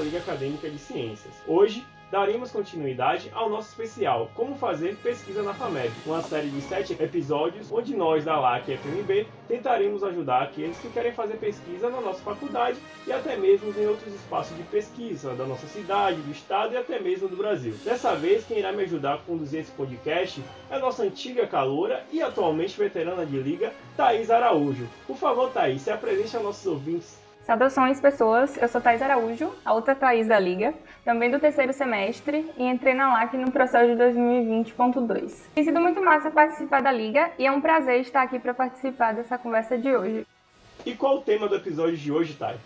Liga Acadêmica de Ciências. Hoje daremos continuidade ao nosso especial Como Fazer Pesquisa na FAMED, uma série de sete episódios onde nós da LAC FMB tentaremos ajudar aqueles que querem fazer pesquisa na nossa faculdade e até mesmo em outros espaços de pesquisa da nossa cidade, do estado e até mesmo do Brasil. Dessa vez, quem irá me ajudar a conduzir esse podcast é a nossa antiga caloura e atualmente veterana de liga, Thaís Araújo. Por favor, Thaís, se apresente aos nossos ouvintes Saudações, pessoas. Eu sou Thais Araújo, a outra Thais da Liga, também do terceiro semestre, e entrei na LAC no processo de 2020.2. Tem sido muito massa participar da Liga e é um prazer estar aqui para participar dessa conversa de hoje. E qual o tema do episódio de hoje, Thay?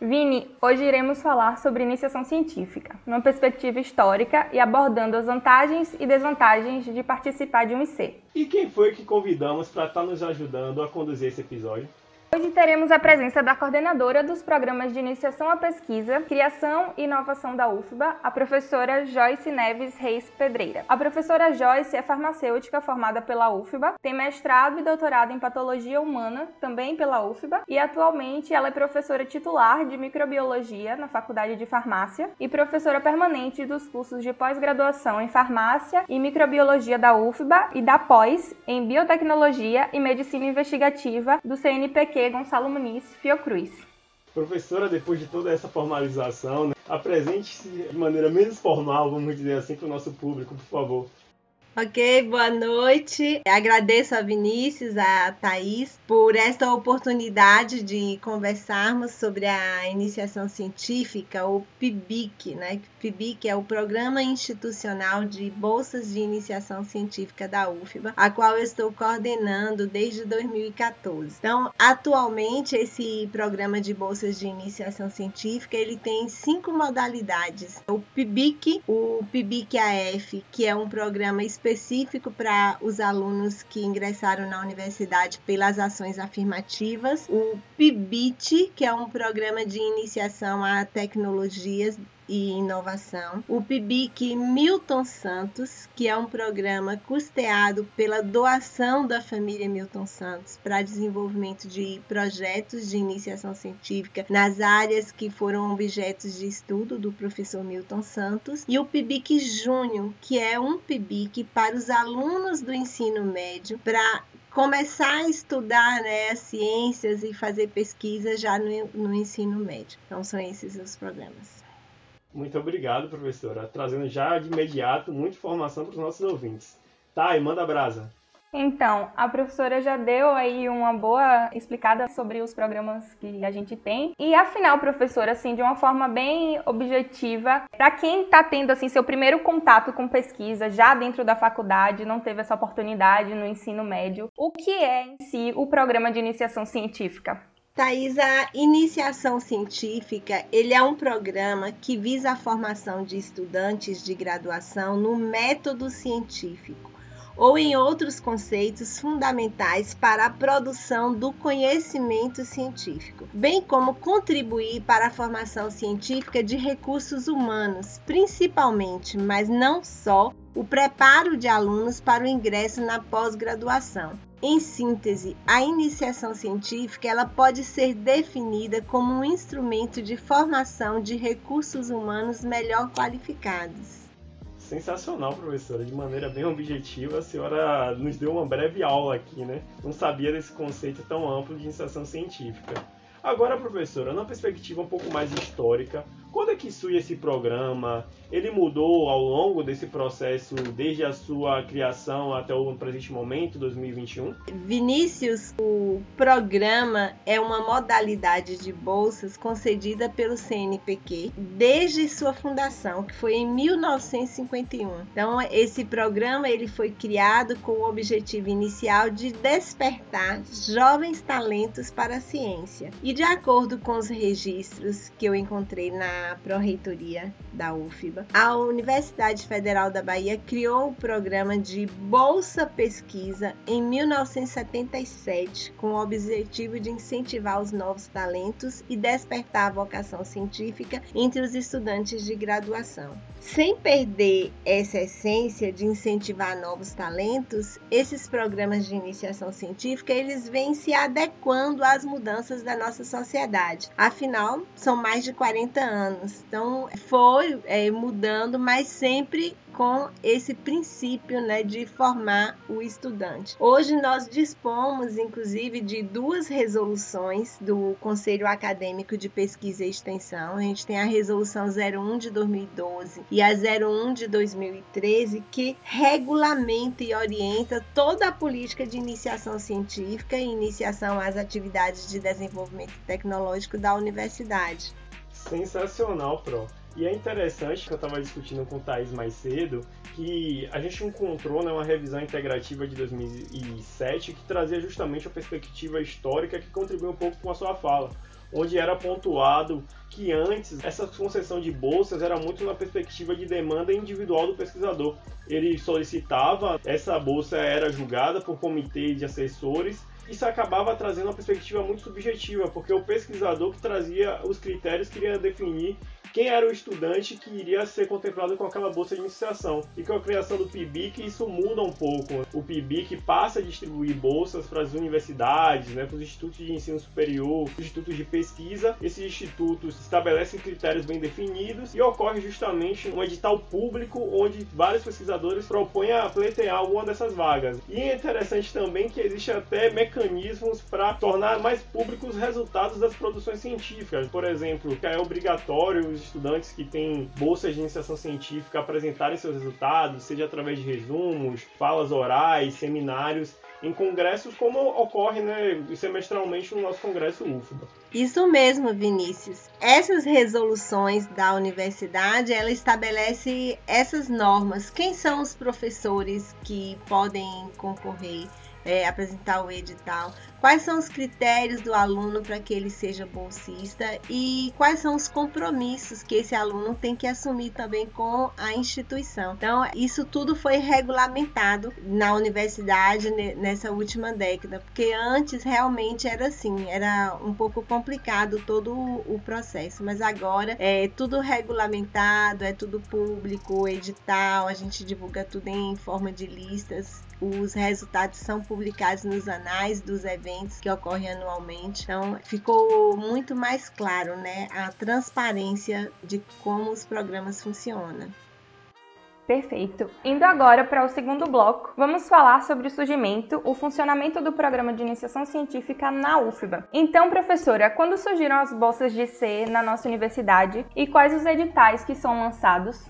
Vini, hoje iremos falar sobre iniciação científica, numa perspectiva histórica e abordando as vantagens e desvantagens de participar de um IC. E quem foi que convidamos para estar tá nos ajudando a conduzir esse episódio? Hoje teremos a presença da coordenadora dos programas de iniciação à pesquisa, criação e inovação da UFBA, a professora Joyce Neves Reis Pedreira. A professora Joyce é farmacêutica formada pela UFBA, tem mestrado e doutorado em patologia humana, também pela UFBA, e atualmente ela é professora titular de microbiologia na Faculdade de Farmácia e professora permanente dos cursos de pós-graduação em farmácia e microbiologia da UFBA e da pós em biotecnologia e medicina investigativa do CNPq Gonçalo Muniz Fiocruz. Professora, depois de toda essa formalização, né, apresente-se de maneira menos formal, vamos dizer assim, para o nosso público, por favor. Ok, boa noite. Agradeço a Vinícius, a Thaís, por esta oportunidade de conversarmos sobre a iniciação científica, o PIBIC, né? PIBIC é o Programa Institucional de Bolsas de Iniciação Científica da UFBA, a qual eu estou coordenando desde 2014. Então, atualmente, esse programa de bolsas de iniciação científica, ele tem cinco modalidades. O PIBIC, o PIBIC-AF, que é um programa específico específico para os alunos que ingressaram na universidade pelas ações afirmativas, o PIBIT, que é um programa de iniciação a tecnologias e Inovação, o PIBIC Milton Santos, que é um programa custeado pela doação da família Milton Santos para desenvolvimento de projetos de iniciação científica nas áreas que foram objetos de estudo do professor Milton Santos, e o PIBIC Júnior, que é um PIBIC para os alunos do ensino médio para começar a estudar né, ciências e fazer pesquisa já no, no ensino médio. Então, são esses os programas. Muito obrigado, professora. Trazendo já de imediato muita informação para os nossos ouvintes. Tá, e manda brasa. Então, a professora já deu aí uma boa explicada sobre os programas que a gente tem. E afinal, professora, assim, de uma forma bem objetiva, para quem está tendo assim seu primeiro contato com pesquisa já dentro da faculdade, não teve essa oportunidade no ensino médio, o que é em si o programa de iniciação científica? Thais, a iniciação científica, ele é um programa que visa a formação de estudantes de graduação no método científico ou em outros conceitos fundamentais para a produção do conhecimento científico, bem como contribuir para a formação científica de recursos humanos, principalmente, mas não só, o preparo de alunos para o ingresso na pós-graduação. Em síntese, a iniciação científica ela pode ser definida como um instrumento de formação de recursos humanos melhor qualificados. Sensacional, professora. De maneira bem objetiva, a senhora nos deu uma breve aula aqui, né? Não sabia desse conceito tão amplo de iniciação científica. Agora, professora, numa perspectiva um pouco mais histórica, quando é que surge esse programa? Ele mudou ao longo desse processo, desde a sua criação até o presente momento, 2021? Vinícius, o programa é uma modalidade de bolsas concedida pelo CNPq desde sua fundação, que foi em 1951. Então, esse programa ele foi criado com o objetivo inicial de despertar jovens talentos para a ciência. E de acordo com os registros que eu encontrei na da Pró-Reitoria da UFBA, a Universidade Federal da Bahia criou o programa de Bolsa Pesquisa em 1977, com o objetivo de incentivar os novos talentos e despertar a vocação científica entre os estudantes de graduação. Sem perder essa essência de incentivar novos talentos, esses programas de iniciação científica eles vêm se adequando às mudanças da nossa sociedade. Afinal, são mais de 40 anos, então foi é, mudando, mas sempre com esse princípio né, de formar o estudante. Hoje nós dispomos, inclusive, de duas resoluções do Conselho Acadêmico de Pesquisa e Extensão. A gente tem a resolução 01 de 2012 e a 01 de 2013, que regulamenta e orienta toda a política de iniciação científica e iniciação às atividades de desenvolvimento tecnológico da universidade. Sensacional, Pro. E é interessante que eu estava discutindo com o Thaís mais cedo que a gente encontrou né, uma revisão integrativa de 2007 que trazia justamente a perspectiva histórica que contribuiu um pouco com a sua fala, onde era pontuado que antes essa concessão de bolsas era muito na perspectiva de demanda individual do pesquisador. Ele solicitava, essa bolsa era julgada por comitê de assessores isso acabava trazendo uma perspectiva muito subjetiva, porque o pesquisador que trazia os critérios queria definir quem era o estudante que iria ser contemplado com aquela bolsa de iniciação. E com a criação do PIBIC, isso muda um pouco. O PIBIC passa a distribuir bolsas para as universidades, né, para os institutos de ensino superior, os institutos de pesquisa. Esses institutos estabelecem critérios bem definidos e ocorre justamente um edital público onde vários pesquisadores propõem a pleitear alguma dessas vagas. E é interessante também que existe até mecanismos para tornar mais públicos os resultados das produções científicas. Por exemplo, que é obrigatório estudantes que têm bolsas de iniciação científica apresentarem seus resultados, seja através de resumos, falas orais, seminários, em congressos como ocorre né, semestralmente no nosso congresso UFBA. Isso mesmo, Vinícius. Essas resoluções da universidade, ela estabelece essas normas. Quem são os professores que podem concorrer? é, apresentar o edital, quais são os critérios do aluno para que ele seja bolsista e quais são os compromissos que esse aluno tem que assumir também com a instituição. Então, isso tudo foi regulamentado na universidade nessa última década, porque antes realmente era assim, era um pouco complicado todo o processo, mas agora é tudo regulamentado, é tudo público, edital, a gente divulga tudo em forma de listas os resultados são publicados nos anais dos eventos que ocorrem anualmente. Então, ficou muito mais claro, né, a transparência de como os programas funcionam. Perfeito. Indo agora para o segundo bloco, vamos falar sobre o surgimento, o funcionamento do programa de iniciação científica na UFBA. Então, professora, quando surgiram as bolsas de C na nossa universidade e quais os editais que são lançados?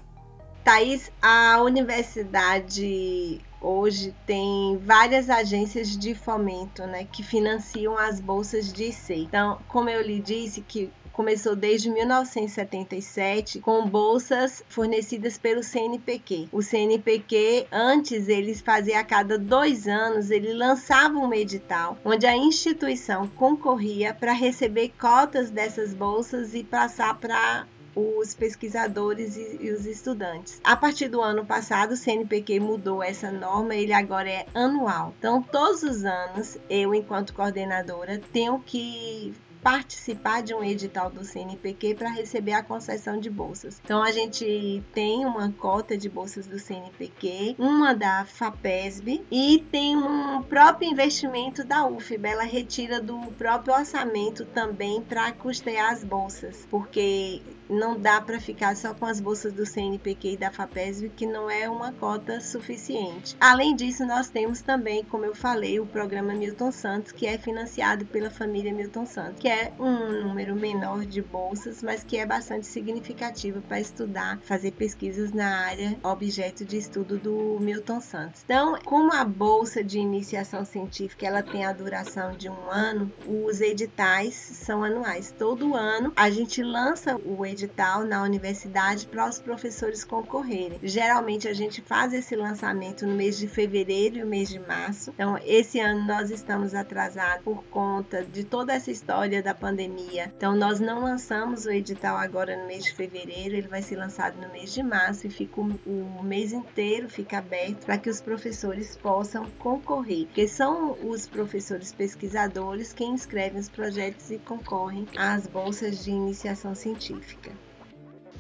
Thaís, a universidade hoje tem várias agências de fomento, né, que financiam as bolsas de IC. Então, como eu lhe disse que começou desde 1977 com bolsas fornecidas pelo CNPq. O CNPq, antes, eles faziam a cada dois anos, ele lançava um edital onde a instituição concorria para receber cotas dessas bolsas e passar para os pesquisadores e, e, os estudantes. A partir do ano passado, o CNPq mudou essa norma, ele agora é anual. Então, todos os anos, eu, enquanto coordenadora, tenho que participar de um edital do CNPq para receber a concessão de bolsas. Então a gente tem uma cota de bolsas do CNPq, uma da FAPESB e tem um próprio investimento da UFB. Ela retira do próprio orçamento também para custear as bolsas, porque não dá para ficar só com as bolsas do CNPq e da FAPESB, que não é uma cota suficiente. Além disso, nós temos também, como eu falei, o programa Milton Santos, que é financiado pela família Milton Santos, que é um número menor de bolsas, mas que é bastante significativo para estudar, fazer pesquisas na área objeto de estudo do Milton Santos. Então, como a bolsa de iniciação científica ela tem a duração de um ano, os editais são anuais. Todo ano a gente lança o edital edital na universidade para os professores concorrerem. Geralmente a gente faz esse lançamento no mês de fevereiro e no mês de março. Então, esse ano nós estamos atrasados por conta de toda essa história da pandemia. Então, nós não lançamos o edital agora no mês de fevereiro, ele vai ser lançado no mês de março e fica o, o mês inteiro fica aberto para que os professores possam concorrer, porque são os professores pesquisadores quem escrevem os projetos e concorrem às bolsas de iniciação científica.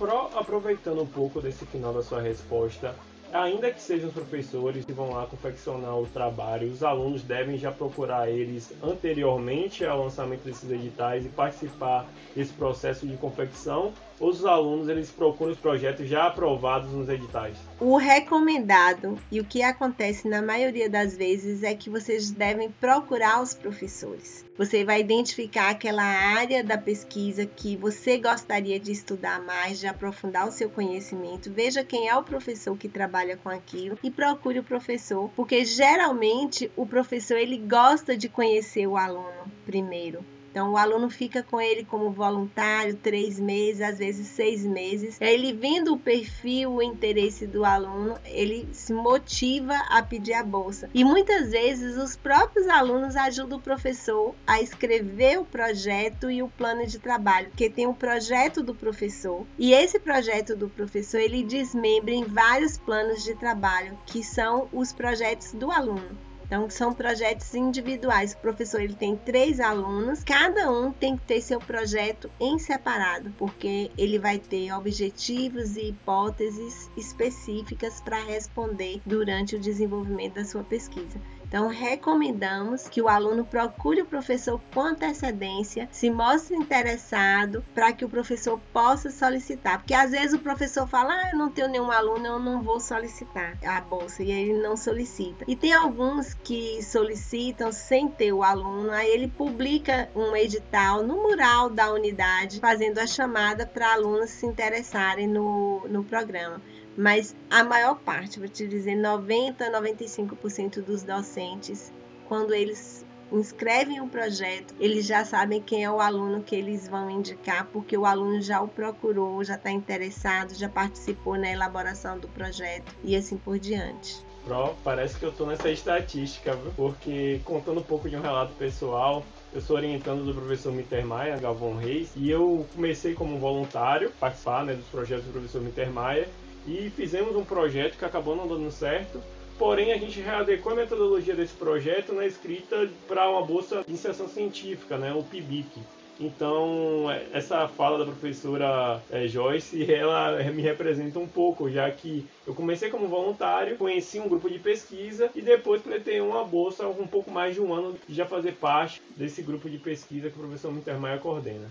Pro, aproveitando um pouco desse final da sua resposta, ainda que sejam os professores que vão lá confeccionar o trabalho, os alunos devem já procurar eles anteriormente ao lançamento desses editais e participar desse processo de confecção os alunos eles procuram os projetos já aprovados nos editais? O recomendado e o que acontece na maioria das vezes é que vocês devem procurar os professores. Você vai identificar aquela área da pesquisa que você gostaria de estudar mais, de aprofundar o seu conhecimento. Veja quem é o professor que trabalha com aquilo e procure o professor, porque geralmente o professor ele gosta de conhecer o aluno primeiro. Então, o aluno fica com ele como voluntário três meses, às vezes seis meses. Ele vendo o perfil, o interesse do aluno, ele se motiva a pedir a bolsa. E muitas vezes os próprios alunos ajudam o professor a escrever o projeto e o plano de trabalho, porque tem um projeto do professor e esse projeto do professor ele desmembra em vários planos de trabalho, que são os projetos do aluno. Então, são projetos individuais. O professor ele tem três alunos, cada um tem que ter seu projeto em separado, porque ele vai ter objetivos e hipóteses específicas para responder durante o desenvolvimento da sua pesquisa. Então, recomendamos que o aluno procure o professor com antecedência, se mostre interessado para que o professor possa solicitar. Porque às vezes o professor fala: ah, eu não tenho nenhum aluno, eu não vou solicitar a bolsa, e ele não solicita. E tem alguns que solicitam sem ter o aluno, aí ele publica um edital no mural da unidade, fazendo a chamada para alunos se interessarem no, no programa mas a maior parte, vou te dizer, 90 95% dos docentes, quando eles inscrevem um projeto, eles já sabem quem é o aluno que eles vão indicar, porque o aluno já o procurou, já está interessado, já participou na elaboração do projeto e assim por diante. Pro, parece que eu estou nessa estatística, porque contando um pouco de um relato pessoal, eu sou orientando do professor Mittermeier, Galvão Reis, e eu comecei como voluntário, participar né, dos projetos do professor Mittermeier, e fizemos um projeto que acabou não dando certo. Porém, a gente readequou a metodologia desse projeto na escrita para uma bolsa de iniciação científica, né, o PIBIC. Então, é, essa fala da professora é, Joyce, ela me representa um pouco, já que eu comecei como voluntário, conheci um grupo de pesquisa e depois pretei uma bolsa um pouco mais de um ano de já fazer parte desse grupo de pesquisa que o professor Mintermaia coordena.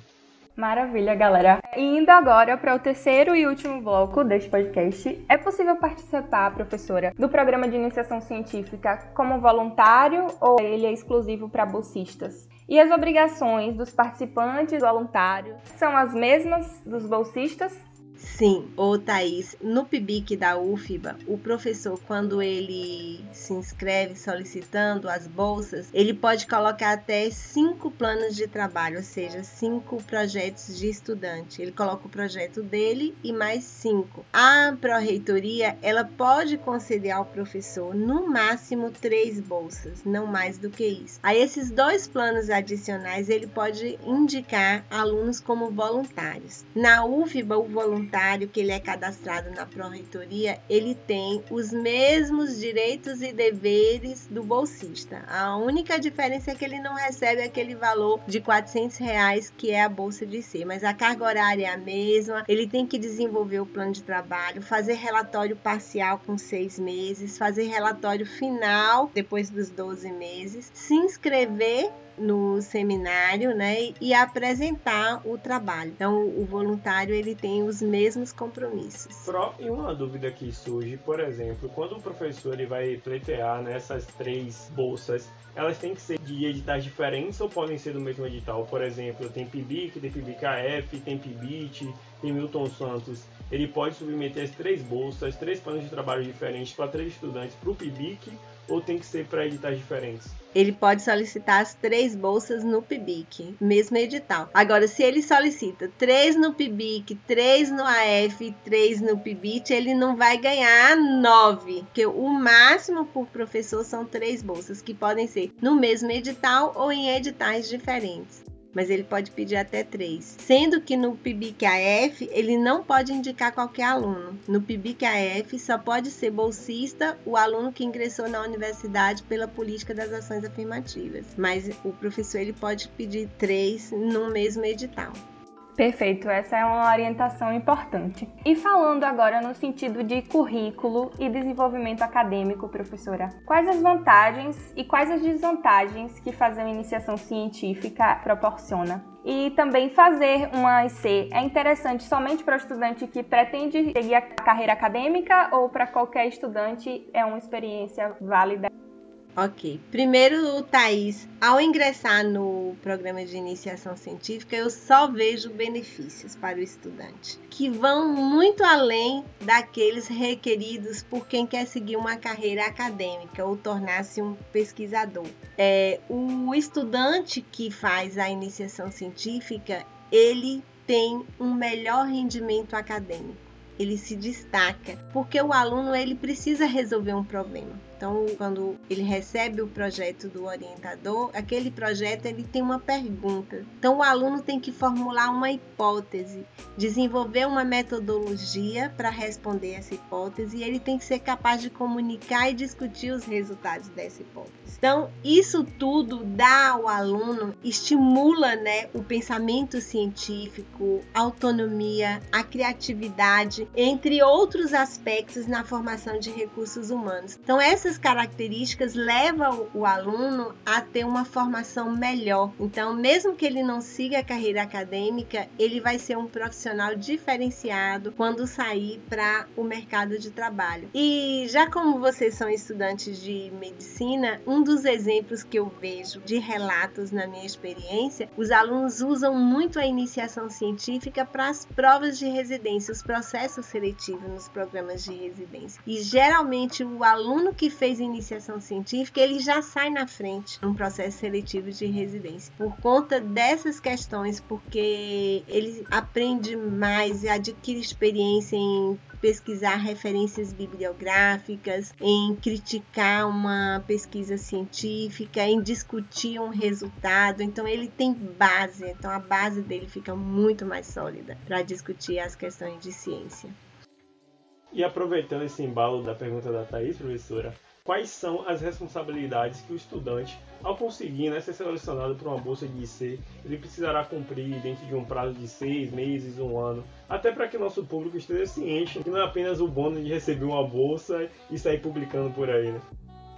Maravilha, galera. E indo agora para o terceiro e último bloco deste podcast, é possível participar, professora, do programa de iniciação científica como voluntário ou ele é exclusivo para bolsistas? E as obrigações dos participantes voluntários são as mesmas dos bolsistas? Sim, ô Thaís, no PIBIC da UFBA, o professor, quando ele se inscreve solicitando as bolsas, ele pode colocar até cinco planos de trabalho, ou seja, cinco projetos de estudante. Ele coloca o projeto dele e mais cinco. A pró-reitoria, ela pode conceder ao professor no máximo três bolsas, não mais do que isso. A esses dois planos adicionais, ele pode indicar alunos como voluntários. Na UFBA, o voluntário voluntário que ele é cadastrado na Pró-Reitoria, ele tem os mesmos direitos e deveres do bolsista. A única diferença é que ele não recebe aquele valor de 400 reais que é a bolsa de ser, mas a carga horária é a mesma, ele tem que desenvolver o plano de trabalho, fazer relatório parcial com seis meses, fazer relatório final depois dos 12 meses, se inscrever no seminário, né, e apresentar o trabalho. Então, o voluntário ele tem os mesmos compromissos. Pro, e uma dúvida que surge, por exemplo, quando o professor ele vai pleitear nessas né, três bolsas, elas têm que ser de editais diferentes ou podem ser do mesmo edital? Por exemplo, tem PIBIC, tem PIBIC-AF, tem PIBIT, tem Milton Santos. Ele pode submeter as três bolsas, três planos de trabalho diferentes para três estudantes para o PIBIC ou tem que ser para editais diferentes? Ele pode solicitar as três bolsas no PIBIC, mesmo edital. Agora, se ele solicita três no PIBIC, três no AF três no PIBIT, ele não vai ganhar nove, porque o máximo por professor são três bolsas, que podem ser no mesmo edital ou em editais diferentes mas ele pode pedir até três. Sendo que no PIBIC-AF ele não pode indicar qualquer aluno. No PIBIC-AF só pode ser bolsista o aluno que ingressou na universidade pela política das ações afirmativas, mas o professor ele pode pedir três no mesmo edital. Perfeito, essa é uma orientação importante. E falando agora no sentido de currículo e desenvolvimento acadêmico, professora, quais as vantagens e quais as desvantagens que fazer uma iniciação científica proporciona? E também fazer uma IC é interessante somente para o estudante que pretende seguir a carreira acadêmica ou para qualquer estudante é uma experiência válida? Ok. Primeiro, Thaís, ao ingressar no programa de iniciação científica, eu só vejo benefícios para o estudante, que vão muito além daqueles requeridos por quem quer seguir uma carreira acadêmica ou tornar-se um pesquisador. É, o estudante que faz a iniciação científica, ele tem um melhor rendimento acadêmico. Ele se destaca porque o aluno ele precisa resolver um problema. Então, quando ele recebe o projeto do orientador, aquele projeto ele tem uma pergunta. Então, o aluno tem que formular uma hipótese, desenvolver uma metodologia para responder essa hipótese e ele tem que ser capaz de comunicar e discutir os resultados dessa hipótese. Então, isso tudo dá ao aluno, estimula né, o pensamento científico, autonomia, a criatividade, entre outros aspectos na formação de recursos humanos. Então, essa essas características levam o aluno a ter uma formação melhor. Então, mesmo que ele não siga a carreira acadêmica, ele vai ser um profissional diferenciado quando sair para o mercado de trabalho. E já como vocês são estudantes de medicina, um dos exemplos que eu vejo de relatos na minha experiência, os alunos usam muito a iniciação científica para as provas de residência, os processos seletivos nos programas de residência. E geralmente o aluno que fez iniciação científica, ele já sai na frente no processo seletivo de residência. Por conta dessas questões, porque ele aprende mais e adquire experiência em pesquisar referências bibliográficas, em criticar uma pesquisa científica, em discutir um resultado. Então ele tem base, então a base dele fica muito mais sólida para discutir as questões de ciência. E aproveitando esse embalo da pergunta da Thaís, professora, quais são as responsabilidades que o estudante, ao conseguir né, ser selecionado para uma bolsa de IC, ele precisará cumprir dentro de um prazo de seis meses, um ano, até para que nosso público esteja ciente que não é apenas o bônus de receber uma bolsa e sair publicando por aí. Né?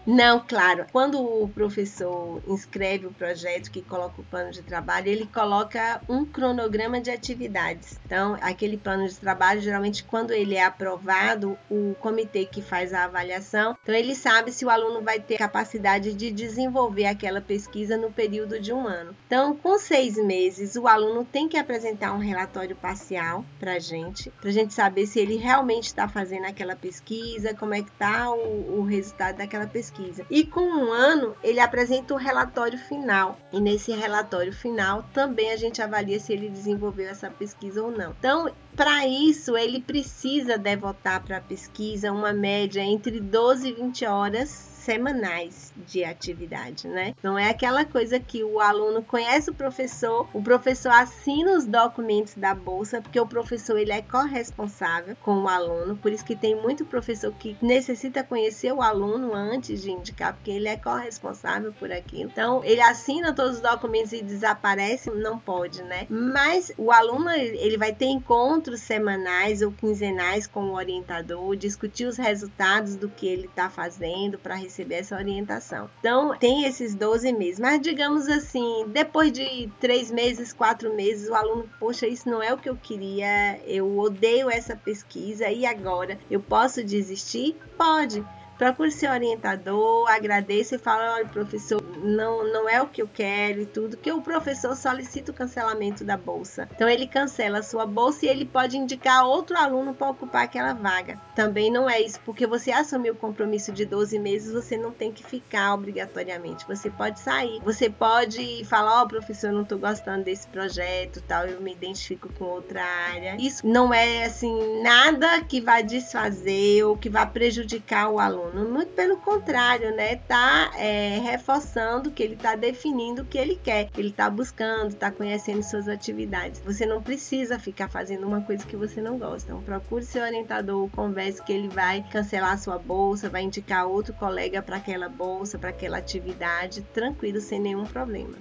Não, claro. Quando o professor inscreve o projeto que coloca o plano de trabalho, ele coloca um cronograma de atividades. Então, aquele plano de trabalho, geralmente, quando ele é aprovado, o comitê que faz a avaliação, então ele sabe se o aluno vai ter capacidade de desenvolver aquela pesquisa no período de um ano. Então, com seis meses, o aluno tem que apresentar um relatório parcial para gente, para gente saber se ele realmente está fazendo aquela pesquisa, como é que está o, o resultado daquela pesquisa pesquisa. E com um ano, ele apresenta o relatório final. E nesse relatório final, também a gente avalia se ele desenvolveu essa pesquisa ou não. Então, para isso, ele precisa devotar para a pesquisa uma média entre 12 e 20 horas semanais de atividade, né? Não é aquela coisa que o aluno conhece o professor, o professor assina os documentos da bolsa, porque o professor ele é corresponsável com o aluno, por isso que tem muito professor que necessita conhecer o aluno antes de indicar, porque ele é corresponsável por aquilo. Então, ele assina todos os documentos e desaparece, não pode, né? Mas o aluno ele vai ter encontros semanais ou quinzenais com o orientador, discutir os resultados do que ele está fazendo para receber essa orientação. Então, tem esses 12 meses. Mas, digamos assim, depois de três meses, quatro meses, o aluno, poxa, isso não é o que eu queria, eu odeio essa pesquisa e agora eu posso desistir? Pode procure seu orientador, agradeça e fala, olha, professor, não, não é o que eu quero e tudo, que o professor solicita o cancelamento da bolsa. Então ele cancela a sua bolsa e ele pode indicar outro aluno para ocupar aquela vaga. Também não é isso, porque você assumiu o compromisso de 12 meses, você não tem que ficar obrigatoriamente. Você pode sair, você pode falar, ó, oh, professor, não estou gostando desse projeto, tal, eu me identifico com outra área. Isso não é assim nada que vai desfazer ou que vai prejudicar o aluno. Muito pelo contrário, né? Tá é, reforçando que ele está definindo o que ele quer, que ele está buscando, está conhecendo suas atividades. Você não precisa ficar fazendo uma coisa que você não gosta. Então, procure seu orientador, converse que ele vai cancelar sua bolsa, vai indicar outro colega para aquela bolsa, para aquela atividade, tranquilo, sem nenhum problema.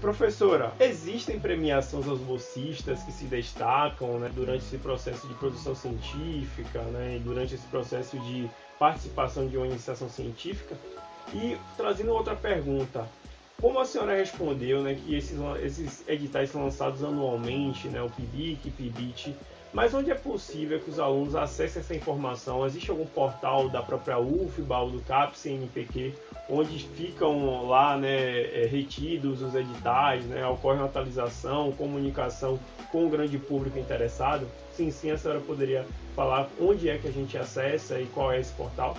Professora, existem premiações aos bolsistas que se destacam né, durante esse processo de produção científica, né, durante esse processo de participação de uma iniciação científica? E trazendo outra pergunta, como a senhora respondeu né, que esses, esses editais são lançados anualmente, né, o PIBIC, PIBIT, mas onde é possível que os alunos acessem essa informação? Existe algum portal da própria UFBA ou do CAP, CNPq, onde ficam lá né, é, retidos os editais, né, ocorre uma atualização, comunicação com o grande público interessado? Sim, sim, a senhora poderia falar onde é que a gente acessa e qual é esse portal?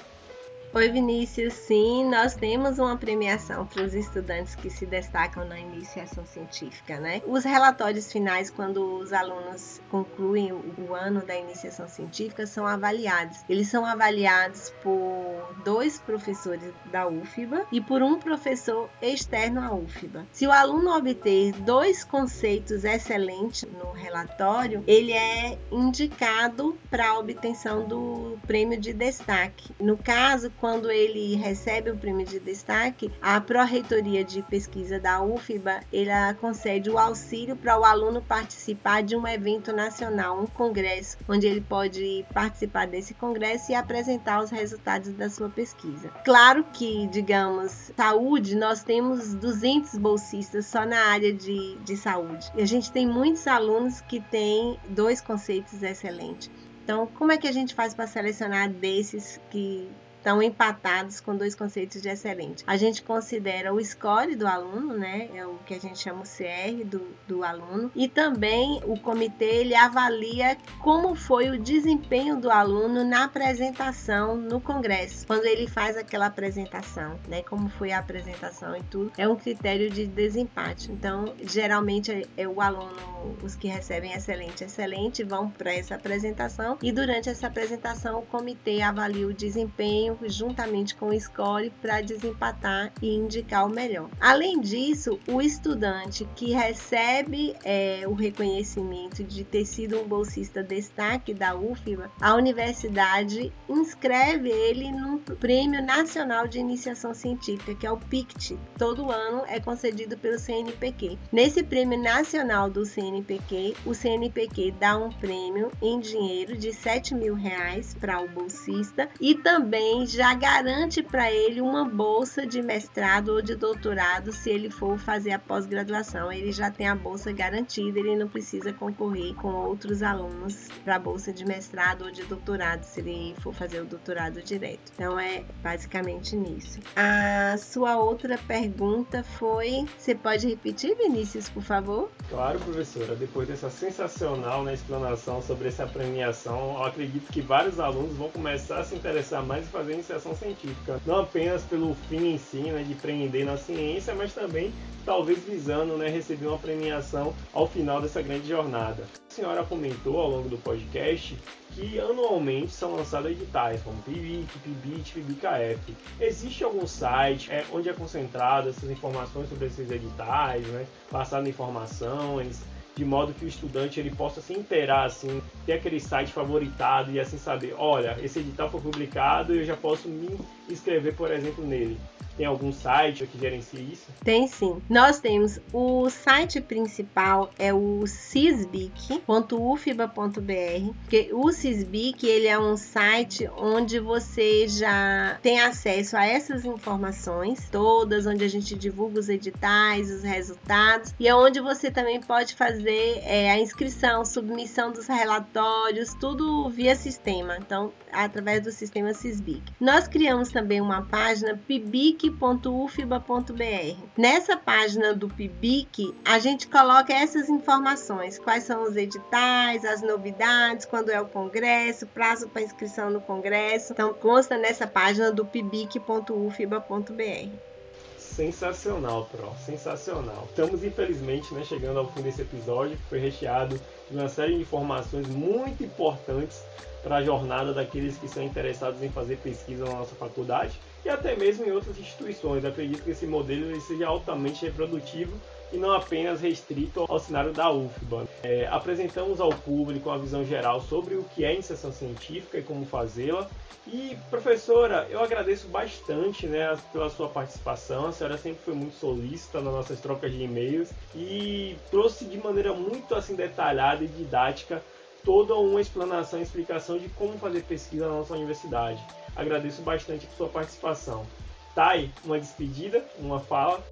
Oi, Vinícius. Sim, nós temos uma premiação para os estudantes que se destacam na iniciação científica, né? Os relatórios finais, quando os alunos concluem o ano da iniciação científica, são avaliados. Eles são avaliados por dois professores da UFBA e por um professor externo à UFBA. Se o aluno obter dois conceitos excelentes no relatório, ele é indicado para a obtenção do prêmio de destaque. No caso, quando ele recebe o prêmio de destaque, a Pró-Reitoria de Pesquisa da UFBA, ela concede o auxílio para o aluno participar de um evento nacional, um congresso, onde ele pode participar desse congresso e apresentar os resultados da sua pesquisa. Claro que, digamos, saúde, nós temos 200 bolsistas só na área de, de saúde. E a gente tem muitos alunos que têm dois conceitos excelentes. Então, como é que a gente faz para selecionar desses que estão empatados com dois conceitos de excelente. A gente considera o score do aluno, né? É o que a gente chama o CR do, do aluno. E também o comitê ele avalia como foi o desempenho do aluno na apresentação no congresso, quando ele faz aquela apresentação, né? Como foi a apresentação e tudo. É um critério de desempate. Então, geralmente é, é o aluno, os que recebem excelente, excelente, vão para essa apresentação e durante essa apresentação o comitê avalia o desempenho juntamente com o score para desempatar e indicar o melhor. Além disso, o estudante que recebe é, o reconhecimento de ter sido um bolsista destaque da UFBA, a universidade inscreve ele no Prêmio Nacional de Iniciação Científica, que é o PICT. Todo ano é concedido pelo CNPq. Nesse Prêmio Nacional do CNPq, o CNPq dá um prêmio em dinheiro de 7 mil reais para o bolsista e também já garante para ele uma bolsa de mestrado ou de doutorado se ele for fazer a pós-graduação. Ele já tem a bolsa garantida, ele não precisa concorrer com outros alunos para a bolsa de mestrado ou de doutorado se ele for fazer o doutorado direto. Então é basicamente nisso. A sua outra pergunta foi: você pode repetir, Vinícius, por favor? Claro, professora. Depois dessa sensacional né, explanação sobre essa premiação, eu acredito que vários alunos vão começar a se interessar mais em fazer iniciação científica, não apenas pelo fim em si, né, de prender na ciência, mas também talvez visando né, receber uma premiação ao final dessa grande jornada. A senhora comentou ao longo do podcast que anualmente são lançados editais como PIBIC, PIBIT, PIBICAF. Existe algum site é, onde é concentrado essas informações sobre esses editais, né, passando informações, de modo que o estudante ele possa se inteirar, assim, ter aquele site favoritado e assim saber, olha, esse edital foi publicado e eu já posso me inscrever, por exemplo, nele. Tem algum site que gerencia isso? Tem sim. Nós temos o site principal é o cisbic.ufba.br, porque o Cisbic ele é um site onde você já tem acesso a essas informações todas, onde a gente divulga os editais, os resultados e é onde você também pode fazer fazer é, a inscrição, submissão dos relatórios, tudo via sistema. Então, através do sistema Sisbic. Nós criamos também uma página pibic.ufba.br. Nessa página do Pibic, a gente coloca essas informações: quais são os editais, as novidades, quando é o congresso, prazo para inscrição no congresso. Então, consta nessa página do pibic.ufba.br. Sensacional, Pro, sensacional. Estamos, infelizmente, né, chegando ao fim desse episódio, que foi recheado de uma série de informações muito importantes para a jornada daqueles que são interessados em fazer pesquisa na nossa faculdade e até mesmo em outras instituições. Acredito que esse modelo seja altamente reprodutivo e não apenas restrito ao cenário da UFBA. É, apresentamos ao público uma visão geral sobre o que é iniciação científica e como fazê-la. E, professora, eu agradeço bastante né, pela sua participação. A senhora sempre foi muito solícita nas nossas trocas de e-mails e trouxe de maneira muito assim detalhada e didática toda uma explanação e explicação de como fazer pesquisa na nossa universidade. Agradeço bastante por sua participação. Thay, uma despedida, uma fala.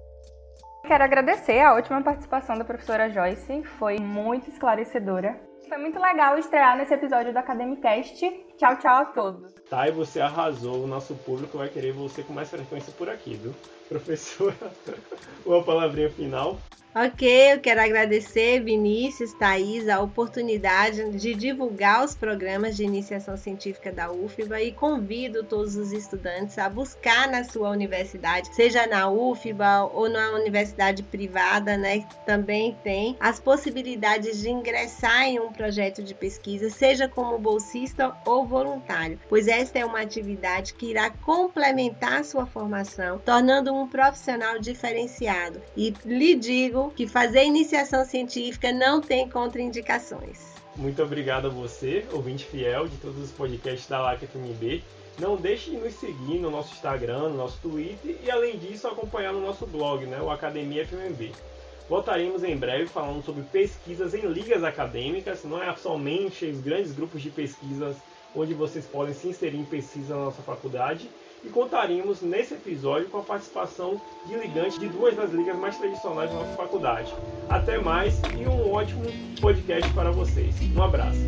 Quero agradecer a última participação da professora Joyce, foi muito esclarecedora. Foi muito legal estrear nesse episódio do Academicast. Tchau, tchau a todos. Thay, você arrasou, o nosso público vai querer você com mais frequência por aqui, viu? Professora, uma palavrinha final. Ok, eu quero agradecer Vinícius, Thaís, a oportunidade de divulgar os programas de iniciação científica da UFBA e convido todos os estudantes a buscar na sua universidade, seja na UFBA ou na universidade privada, né, que também tem as possibilidades de ingressar em um projeto de pesquisa, seja como bolsista ou voluntário, pois esta é uma atividade que irá complementar sua formação, tornando um profissional diferenciado. E lhe digo que fazer iniciação científica não tem contraindicações. Muito obrigado a você, ouvinte fiel de todos os podcasts da LAC FMB. Não deixe de nos seguir no nosso Instagram, no nosso Twitter e além disso acompanhar no nosso blog, né, o Academia FMB. Voltaremos em breve falando sobre pesquisas em ligas acadêmicas, não é somente os grandes grupos de pesquisas onde vocês podem se inserir em pesquisa na nossa faculdade, e contaremos nesse episódio com a participação de ligantes de duas das ligas mais tradicionais da nossa faculdade. Até mais e um ótimo podcast para vocês. Um abraço.